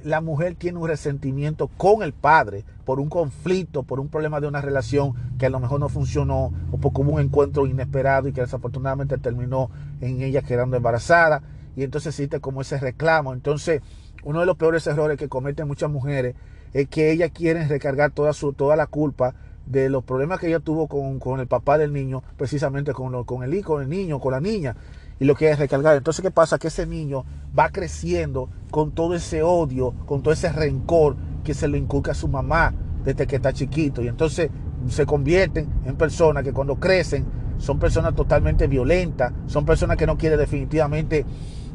la mujer tiene un resentimiento con el padre por un conflicto, por un problema de una relación que a lo mejor no funcionó o por como un encuentro inesperado y que desafortunadamente terminó en ella quedando embarazada. Y entonces existe como ese reclamo. Entonces, uno de los peores errores que cometen muchas mujeres es que ellas quieren recargar toda, su, toda la culpa de los problemas que ella tuvo con, el papá del niño, precisamente con, con el hijo, el niño, con la niña, y lo quiere recargar. Entonces, ¿qué pasa? Que ese niño va creciendo con todo ese odio, con todo ese rencor que se le inculca a su mamá desde que está chiquito. Y entonces se convierten en personas que cuando crecen son personas totalmente violentas, son personas que no quieren definitivamente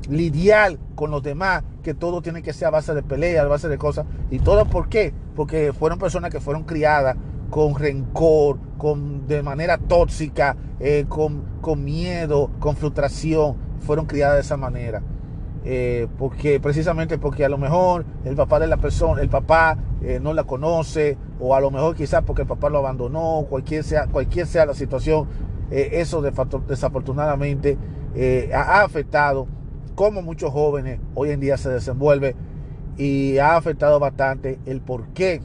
lidiar con los demás, que todo tiene que ser a base de pelea, a base de cosas. ¿Y todo por qué? Porque fueron personas que fueron criadas con rencor, con, de manera tóxica, eh, con, con, miedo, con frustración. Fueron criadas de esa manera. Eh, porque precisamente porque a lo mejor el papá de la persona, el papá eh, no la conoce, o a lo mejor quizás porque el papá lo abandonó, cualquier sea, cualquier sea la situación, eso desafortunadamente ha afectado como muchos jóvenes hoy en día se desenvuelve y ha afectado bastante el por qué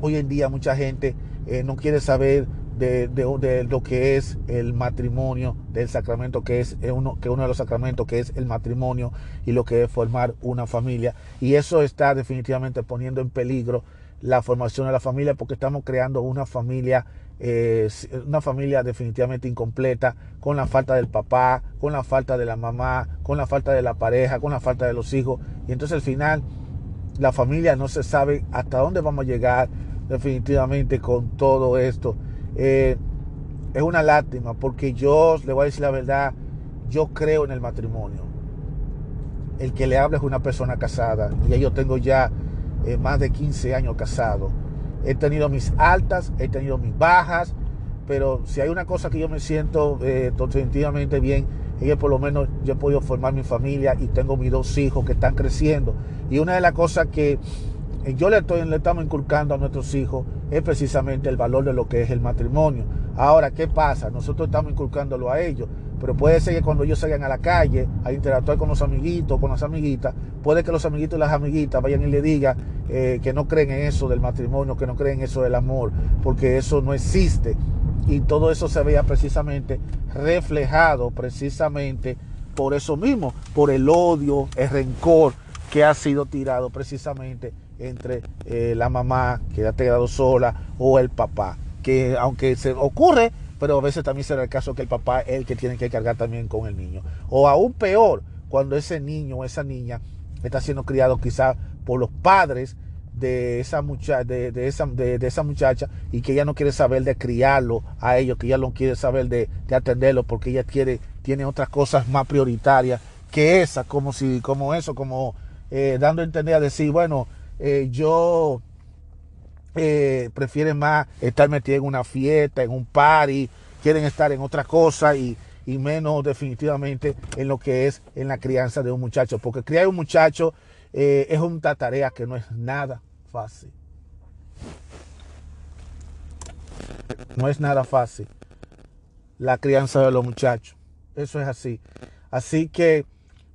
hoy en día mucha gente eh, no quiere saber de, lo que es el matrimonio, del sacramento que es uno, que uno de los sacramentos que es el matrimonio y lo que es formar una familia. Y eso está definitivamente poniendo en peligro la formación de la familia porque estamos creando una familia eh, una familia definitivamente incompleta, con la falta del papá, con la falta de la mamá, con la falta de la pareja, con la falta de los hijos. Y entonces al final la familia no se sabe hasta dónde vamos a llegar definitivamente con todo esto. Eh, es una lástima porque yo le voy a decir la verdad, yo creo en el matrimonio. El que le habla es una persona casada y yo tengo ya eh, más de 15 años casado He tenido mis altas, he tenido mis bajas, pero si hay una cosa que yo me siento eh, bien, es por lo menos yo he podido formar mi familia y tengo mis dos hijos que están creciendo. Y una de las cosas que yo le, estoy, le estamos inculcando a nuestros hijos es precisamente el valor de lo que es el matrimonio. Ahora, ¿qué pasa? Nosotros estamos inculcándolo a ellos, pero puede ser que cuando ellos salgan a la calle a interactuar con los amiguitos, con las amiguitas, puede que los amiguitos y las amiguitas vayan y le digan eh, que no creen en eso del matrimonio, que no creen en eso del amor, porque eso no existe. Y todo eso se vea precisamente reflejado precisamente por eso mismo, por el odio, el rencor que ha sido tirado precisamente entre eh, la mamá que ha quedado sola o el papá, que aunque se ocurre pero a veces también será el caso que el papá es el que tiene que cargar también con el niño. O aún peor, cuando ese niño o esa niña está siendo criado quizá por los padres de esa, mucha, de, esa, de, esa muchacha y que ella no quiere saber de criarlo a ellos, que ella no quiere saber de, atenderlo porque ella quiere, tiene otras cosas más prioritarias que esa, como si, como eso, como eh, dando a entender a decir, bueno, eh, yo eh, prefieren más estar metidos en una fiesta, en un party, quieren estar en otra cosa y, menos definitivamente en lo que es en la crianza de un muchacho. Porque criar un muchacho eh, es una tarea que no es nada fácil. No es nada fácil la crianza de los muchachos. Eso es así. Así que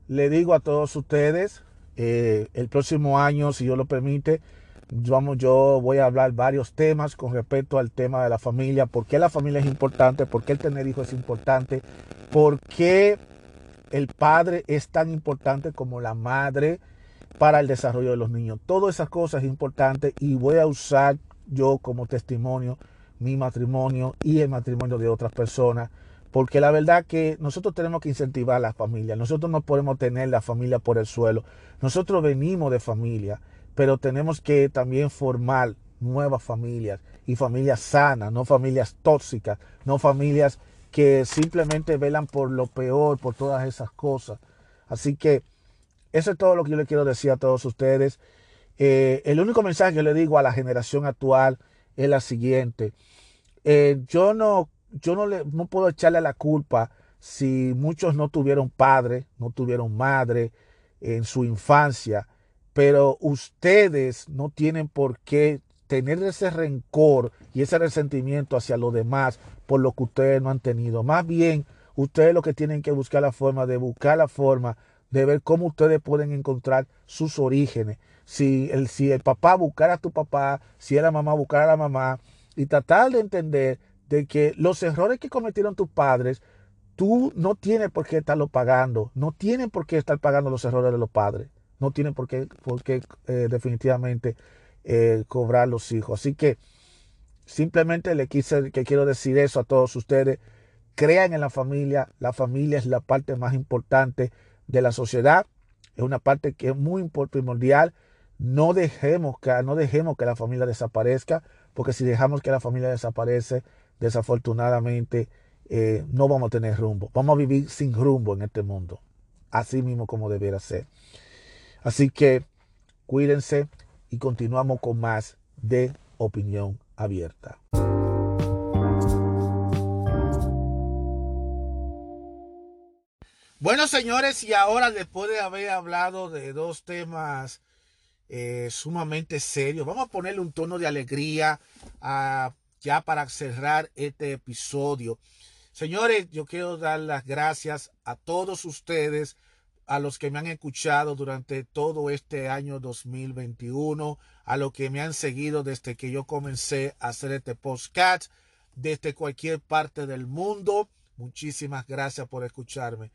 le digo a todos ustedes, eh, el próximo año, si Dios lo permite, Vamos, yo voy a hablar varios temas con respecto al tema de la familia, por qué la familia es importante, por qué el tener hijos es importante, por qué el padre es tan importante como la madre para el desarrollo de los niños. Todas esas cosas es importante y voy a usar yo como testimonio mi matrimonio y el matrimonio de otras personas, porque la verdad que nosotros tenemos que incentivar a la familia, nosotros no podemos tener la familia por el suelo, nosotros venimos de familia pero tenemos que también formar nuevas familias y familias sanas, no familias tóxicas, no familias que simplemente velan por lo peor, por todas esas cosas. Así que eso es todo lo que yo le quiero decir a todos ustedes. Eh, el único mensaje que le digo a la generación actual es la siguiente. Eh, yo no, yo no, le, no puedo echarle la culpa si muchos no tuvieron padre, no tuvieron madre en su infancia, pero ustedes no tienen por qué tener ese rencor y ese resentimiento hacia los demás por lo que ustedes no han tenido. Más bien, ustedes lo que tienen que buscar la forma de buscar la forma de ver cómo ustedes pueden encontrar sus orígenes. Si el, si el papá buscara a tu papá, si la mamá buscara a la mamá, y tratar de entender de que los errores que cometieron tus padres, tú no tienes por qué estarlo pagando, no tienen por qué estar pagando los errores de los padres, no tienen por qué, por qué eh, definitivamente eh, cobrar los hijos. Así que simplemente le quise que quiero decir eso a todos ustedes. Crean en la familia. La familia es la parte más importante de la sociedad. Es una parte que es muy primordial. No dejemos que, no dejemos que la familia desaparezca, porque si dejamos que la familia desaparece, desafortunadamente eh, no vamos a tener rumbo. Vamos a vivir sin rumbo en este mundo. Así mismo como debiera ser. Así que cuídense, y continuamos con más de opinión abierta. Bueno, señores, y ahora después de haber hablado de dos temas eh, sumamente serios, vamos a ponerle un tono de alegría ah, ya para cerrar este episodio. Señores, yo quiero dar las gracias a todos ustedes a los que me han escuchado durante todo este año 2021, a los que me han seguido desde que yo comencé a hacer este podcast, desde cualquier parte del mundo. Muchísimas gracias por escucharme.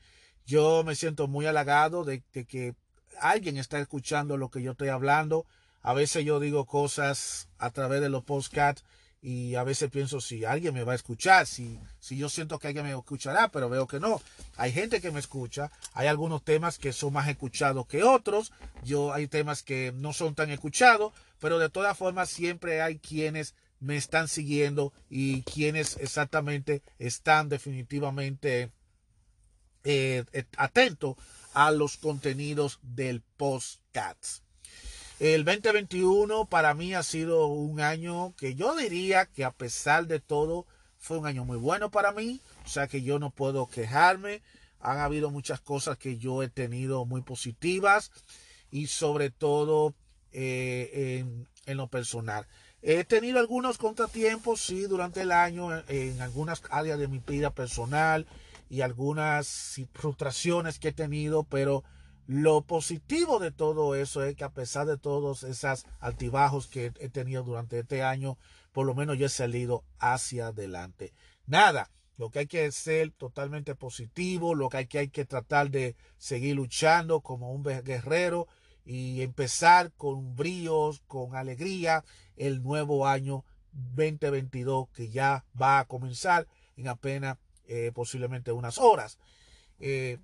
Yo me siento muy halagado de, que alguien está escuchando lo que yo estoy hablando. A veces yo digo cosas a través de los podcasts y a veces pienso si alguien me va a escuchar, si, si yo siento que alguien me escuchará, pero veo que no. Hay gente que me escucha, hay algunos temas que son más escuchados que otros, yo hay temas que no son tan escuchados, pero de todas formas siempre hay quienes me están siguiendo y quienes exactamente están definitivamente eh, atentos a los contenidos del podcast. El 2021 para mí ha sido un año que yo diría que a pesar de todo fue un año muy bueno para mí. O sea que yo no puedo quejarme. Han habido muchas cosas que yo he tenido muy positivas y sobre todo eh, en, lo personal. He tenido algunos contratiempos, sí, durante el año en, algunas áreas de mi vida personal y algunas frustraciones que he tenido, pero lo positivo de todo eso es que a pesar de todos esos altibajos que he tenido durante este año, por lo menos yo he salido hacia adelante. Nada, lo que hay que ser totalmente positivo, lo que hay que, hay que tratar de seguir luchando como un guerrero y empezar con bríos, con alegría el nuevo año 2022 que ya va a comenzar en apenas eh, posiblemente unas horas. Eh,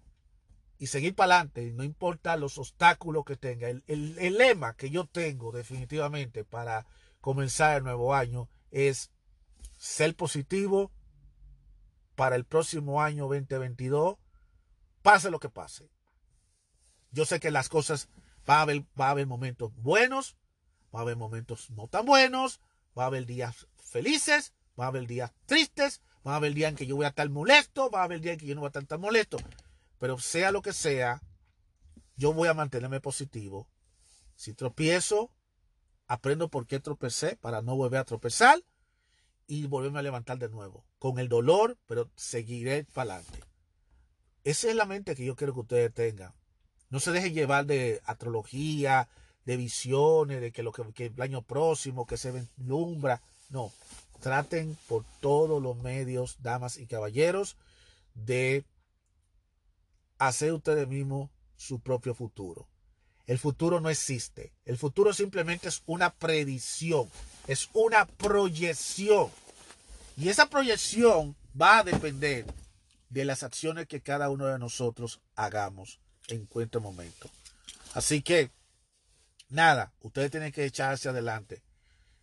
y seguir para adelante, no importa los obstáculos que tenga. El, el, lema que yo tengo definitivamente para comenzar el nuevo año es ser positivo para el próximo año 2022, pase lo que pase. Yo sé que las cosas va a haber, va a haber momentos buenos, va a haber momentos no tan buenos, va a haber días felices, va a haber días tristes, va a haber días en que yo voy a estar molesto, va a haber días en que yo no voy a estar tan molesto. Pero sea lo que sea, yo voy a mantenerme positivo. Si tropiezo, aprendo por qué tropecé para no volver a tropezar y volverme a levantar de nuevo. Con el dolor, pero seguiré para adelante. Esa es la mente que yo quiero que ustedes tengan. No se dejen llevar de astrología, de visiones, de que, lo que, el año próximo, que se vislumbra. No, traten por todos los medios, damas y caballeros, de hacer ustedes mismos su propio futuro. El futuro no existe. El futuro simplemente es una predicción, es una proyección. Y esa proyección va a depender de las acciones que cada uno de nosotros hagamos en cualquier momento. Así que, nada, ustedes tienen que echarse adelante.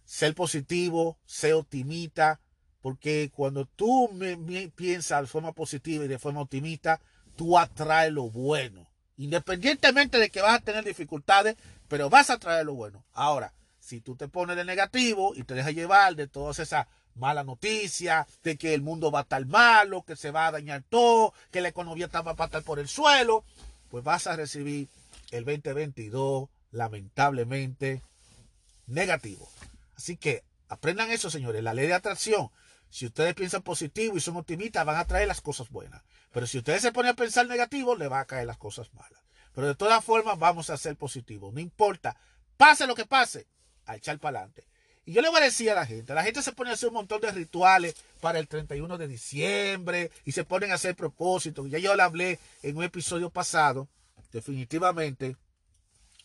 Ser positivo, ser optimista, porque cuando tú me, piensas de forma positiva y de forma optimista, tú atraes lo bueno. Independientemente de que vas a tener dificultades, pero vas a traer lo bueno. Ahora, si tú te pones de negativo y te dejas llevar de todas esas mala noticia de que el mundo va a estar malo, que se va a dañar todo, que la economía va a estar por el suelo, pues vas a recibir el 2022 lamentablemente negativo. Así que aprendan eso, señores, la ley de atracción. Si ustedes piensan positivo y son optimistas, van a traer las cosas buenas. Pero si ustedes se ponen a pensar negativo, le van a caer las cosas malas. Pero de todas formas, vamos a ser positivos. No importa, pase lo que pase, a echar para adelante. Y yo le voy a decir a la gente, la gente se pone a hacer un montón de rituales para el 31 de diciembre y se ponen a hacer propósitos. Ya yo le hablé en un episodio pasado, definitivamente,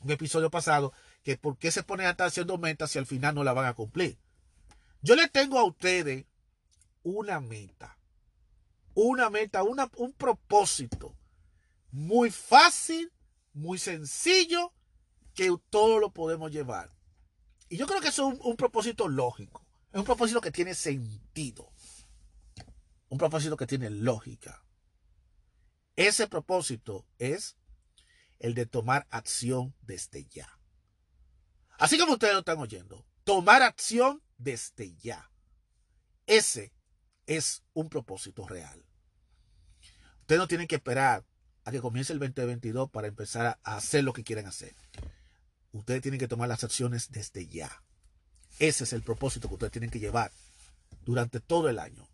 un episodio pasado, que por qué se ponen a estar haciendo metas si al final no la van a cumplir. Yo le tengo a ustedes una meta, una meta, un propósito muy fácil, muy sencillo, que todo lo podemos llevar. Y yo creo que es un, propósito lógico. Es un propósito que tiene sentido. Un propósito que tiene lógica. Ese propósito es el de tomar acción desde ya. Así como ustedes lo están oyendo, tomar acción desde ya. Ese es un propósito real. Ustedes no tienen que esperar a que comience el 2022 para empezar a hacer lo que quieren hacer. Ustedes tienen que tomar las acciones desde ya. Ese es el propósito que ustedes tienen que llevar durante todo el año.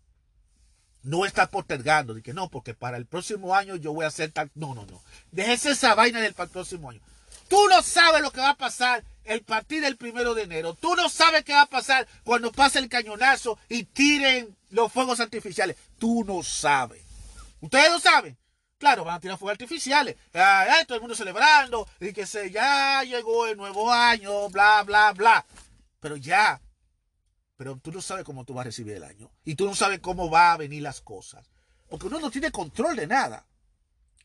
No estar postergando, de que no, porque para el próximo año yo voy a hacer tal. No, no, no. Déjese esa vaina del próximo año. Tú no sabes lo que va a pasar el partir del primero de enero. Tú no sabes qué va a pasar cuando pase el cañonazo y tiren los fuegos artificiales. Tú no sabes. Ustedes lo saben. Claro, van a tirar fuegos artificiales. Ay, todo el mundo celebrando. Y que se ya llegó el nuevo año, bla, bla, bla. Pero ya. Pero tú no sabes cómo tú vas a recibir el año. Y tú no sabes cómo van a venir las cosas. Porque uno no tiene control de nada.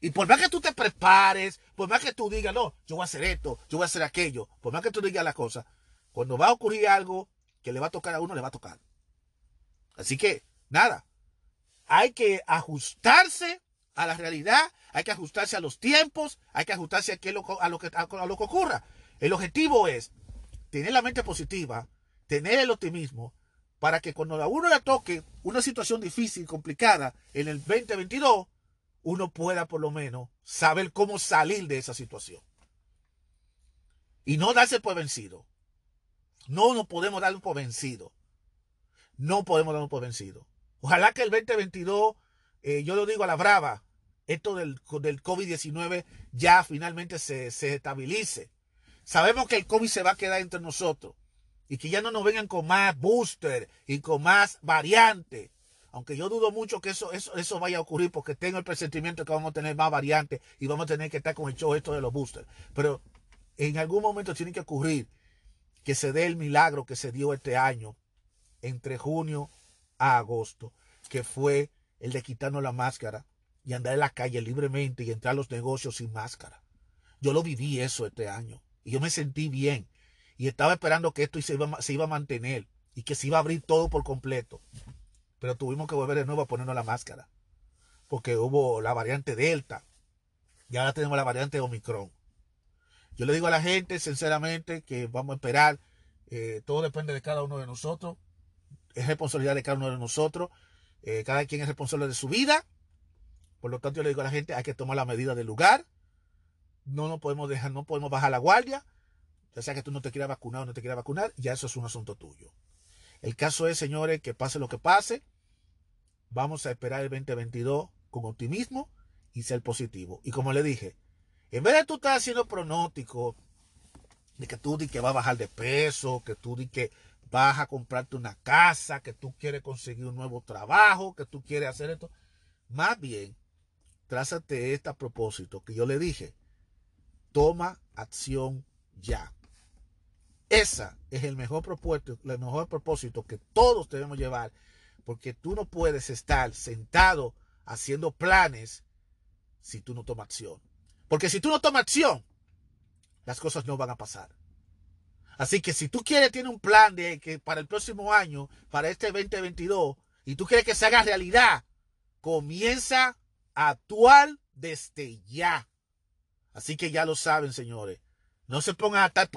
Y por más que tú te prepares, por más que tú digas, no, yo voy a hacer esto, yo voy a hacer aquello, por más que tú digas las cosas, cuando va a ocurrir algo que le va a tocar a uno, le va a tocar. Así que, nada, hay que ajustarse a la realidad, hay que ajustarse a los tiempos, hay que ajustarse a, lo, a, que, a lo que ocurra. El objetivo es tener la mente positiva, tener el optimismo, para que cuando a uno le toque una situación difícil, complicada, en el 2022, uno pueda por lo menos saber cómo salir de esa situación. Y no darse por vencido. No nos podemos dar por vencido. No podemos darnos por vencido. Ojalá que el 2022, eh, yo lo digo a la brava, esto del, del COVID-19 ya finalmente se, se estabilice. Sabemos que el COVID se va a quedar entre nosotros y que ya no nos vengan con más booster y con más variantes. Aunque yo dudo mucho que eso, eso, vaya a ocurrir porque tengo el presentimiento que vamos a tener más variantes y vamos a tener que estar con el show esto de los boosters. Pero en algún momento tiene que ocurrir que se dé el milagro que se dio este año entre junio a agosto, que fue el de quitarnos la máscara y andar en la calle libremente y entrar a los negocios sin máscara. Yo lo viví eso este año y yo me sentí bien y estaba esperando que esto se iba, se iba a mantener y que se iba a abrir todo por completo. Pero tuvimos que volver de nuevo a ponernos la máscara porque hubo la variante Delta y ahora tenemos la variante Omicron. Yo le digo a la gente sinceramente que vamos a esperar, eh, todo depende de cada uno de nosotros, es responsabilidad de cada uno de nosotros, eh, cada quien es responsable de su vida por lo tanto, yo le digo a la gente, hay que tomar la medida del lugar. No nos podemos dejar, no podemos bajar la guardia. Ya sea que tú no te quieras vacunar o no te quieras vacunar, ya eso es un asunto tuyo. El caso es, señores, que pase lo que pase, vamos a esperar el 2022 con optimismo y ser positivo. Y como le dije, en vez de tú estar haciendo pronóstico de que tú di que va a bajar de peso, que tú di que vas a comprarte una casa, que tú quieres conseguir un nuevo trabajo, que tú quieres hacer esto, más bien trázate este propósito que yo le dije. Toma acción ya. Esa es el mejor propósito, el mejor propósito que todos debemos llevar, porque tú no puedes estar sentado haciendo planes si tú no tomas acción. Porque si tú no tomas acción, las cosas no van a pasar. Así que si tú quieres, tiene un plan de que para el próximo año, para este 2022, y tú quieres que se haga realidad, comienza actual desde ya. Así que ya lo saben, señores. No se pongan a estar,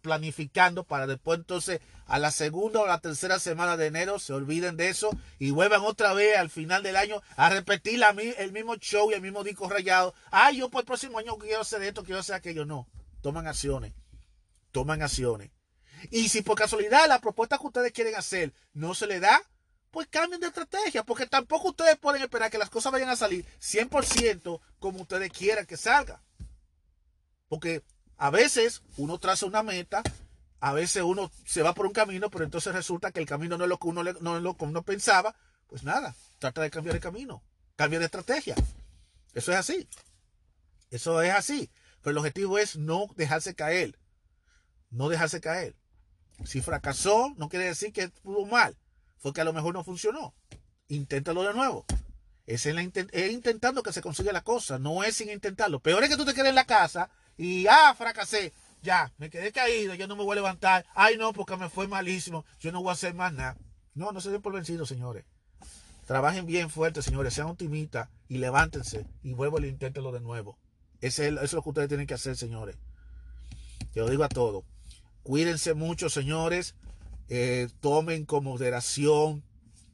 planificando para después entonces a la segunda o la tercera semana de enero se olviden de eso y vuelvan otra vez al final del año a repetir el mismo show y el mismo disco rayado. Ay, yo por el próximo año quiero hacer esto, quiero hacer aquello. No, toman acciones, toman acciones. Y si por casualidad la propuesta que ustedes quieren hacer no se le da, pues cambien de estrategia, porque tampoco ustedes pueden esperar que las cosas vayan a salir 100% como ustedes quieran que salga. Porque a veces uno traza una meta, a veces uno se va por un camino, pero entonces resulta que el camino no es lo que uno, no es lo que uno pensaba. Pues nada, trata de cambiar el camino, cambia de estrategia. Eso es así. Eso es así. Pero el objetivo es no dejarse caer. No dejarse caer. Si fracasó, no quiere decir que estuvo mal fue que a lo mejor no funcionó. Inténtalo de nuevo. Es, intentando que se consiga la cosa, no es sin intentarlo. Peor es que tú te quedes en la casa y, ah, fracasé. Ya, me quedé caído, yo no me voy a levantar. Ay, no, porque me fue malísimo. Yo no voy a hacer más nada. No, no se den por vencidos, señores. Trabajen bien fuerte, señores. Sean optimistas y levántense y vuelvo y inténtelo de nuevo. Ese es, eso es lo que ustedes tienen que hacer, señores. Yo digo a todos. Cuídense mucho, señores. Eh, tomen con moderación,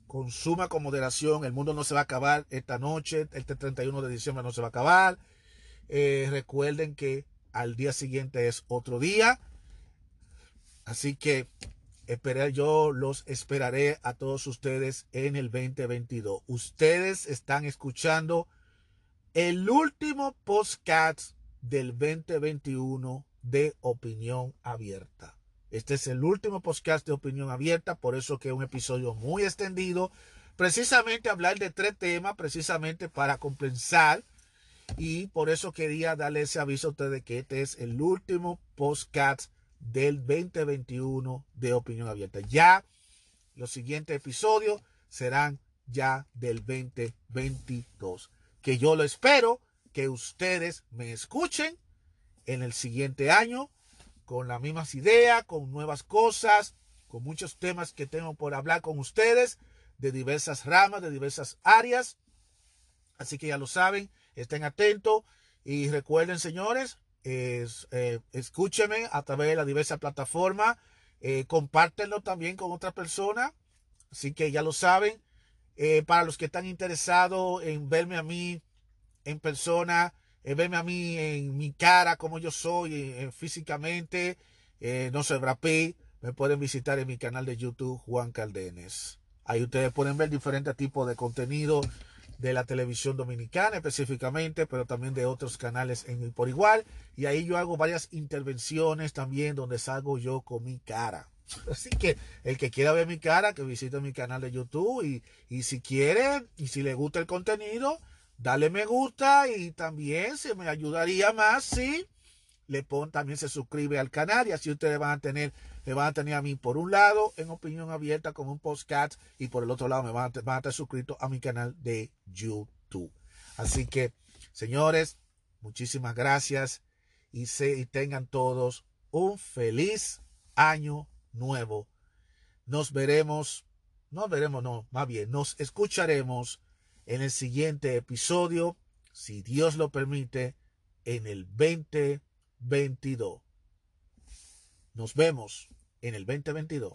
consuma con moderación, el mundo no se va a acabar esta noche, este 31 de diciembre no se va a acabar. Eh, recuerden que al día siguiente es otro día, así que esperé, yo los esperaré a todos ustedes en el 2022. Ustedes están escuchando el último podcast del 2021 de opinión abierta. Este es el último podcast de opinión abierta, por eso que es un episodio muy extendido, precisamente hablar de tres temas, precisamente para compensar. Y por eso quería darle ese aviso a ustedes que este es el último podcast del 2021 de opinión abierta. Ya los siguientes episodios serán ya del 2022. Que yo lo espero que ustedes me escuchen en el siguiente año con las mismas ideas, con nuevas cosas, con muchos temas que tengo por hablar con ustedes de diversas ramas, de diversas áreas. Así que ya lo saben, estén atentos y recuerden, señores, es, eh, escúchenme a través de las diversas plataformas, eh, compártenlo también con otras personas. Así que ya lo saben. Eh, para los que están interesados en verme a mí en persona, eh, verme a mí en mi cara, como yo soy físicamente, no sé, rapé, me pueden visitar en mi canal de YouTube, Juan Caldenes. Ahí ustedes pueden ver diferentes tipos de contenido de la televisión dominicana específicamente, pero también de otros canales en, por igual. Y ahí yo hago varias intervenciones también donde salgo yo con mi cara. Así que el que quiera ver mi cara, que visite mi canal de YouTube y, y si quiere y si le gusta el contenido, dale me gusta y también se me ayudaría más si le pon también se suscribe al canal y así ustedes van a tener me van a tener a mí por un lado en opinión abierta como un podcast y por el otro lado me van a, van a estar suscritos a mi canal de YouTube. Así que, señores, muchísimas gracias y, se, y tengan todos un feliz año nuevo. Nos veremos, nos veremos, no, más bien, nos escucharemos en el siguiente episodio, si Dios lo permite, en el 2022. Nos vemos en el 2022.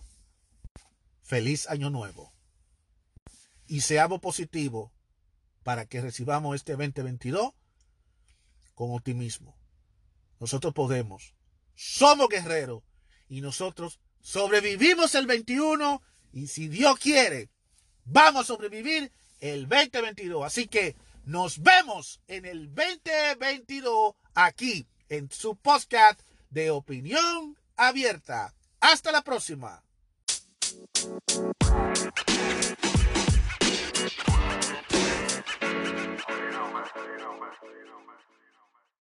Feliz año nuevo. Y seamos positivos para que recibamos este 2022 con optimismo. Nosotros podemos. Somos guerreros. Y nosotros sobrevivimos el 21. Y si Dios quiere, vamos a sobrevivir el 2022. Así que nos vemos en el 2022 aquí en su podcast de opinión abierta. Hasta la próxima.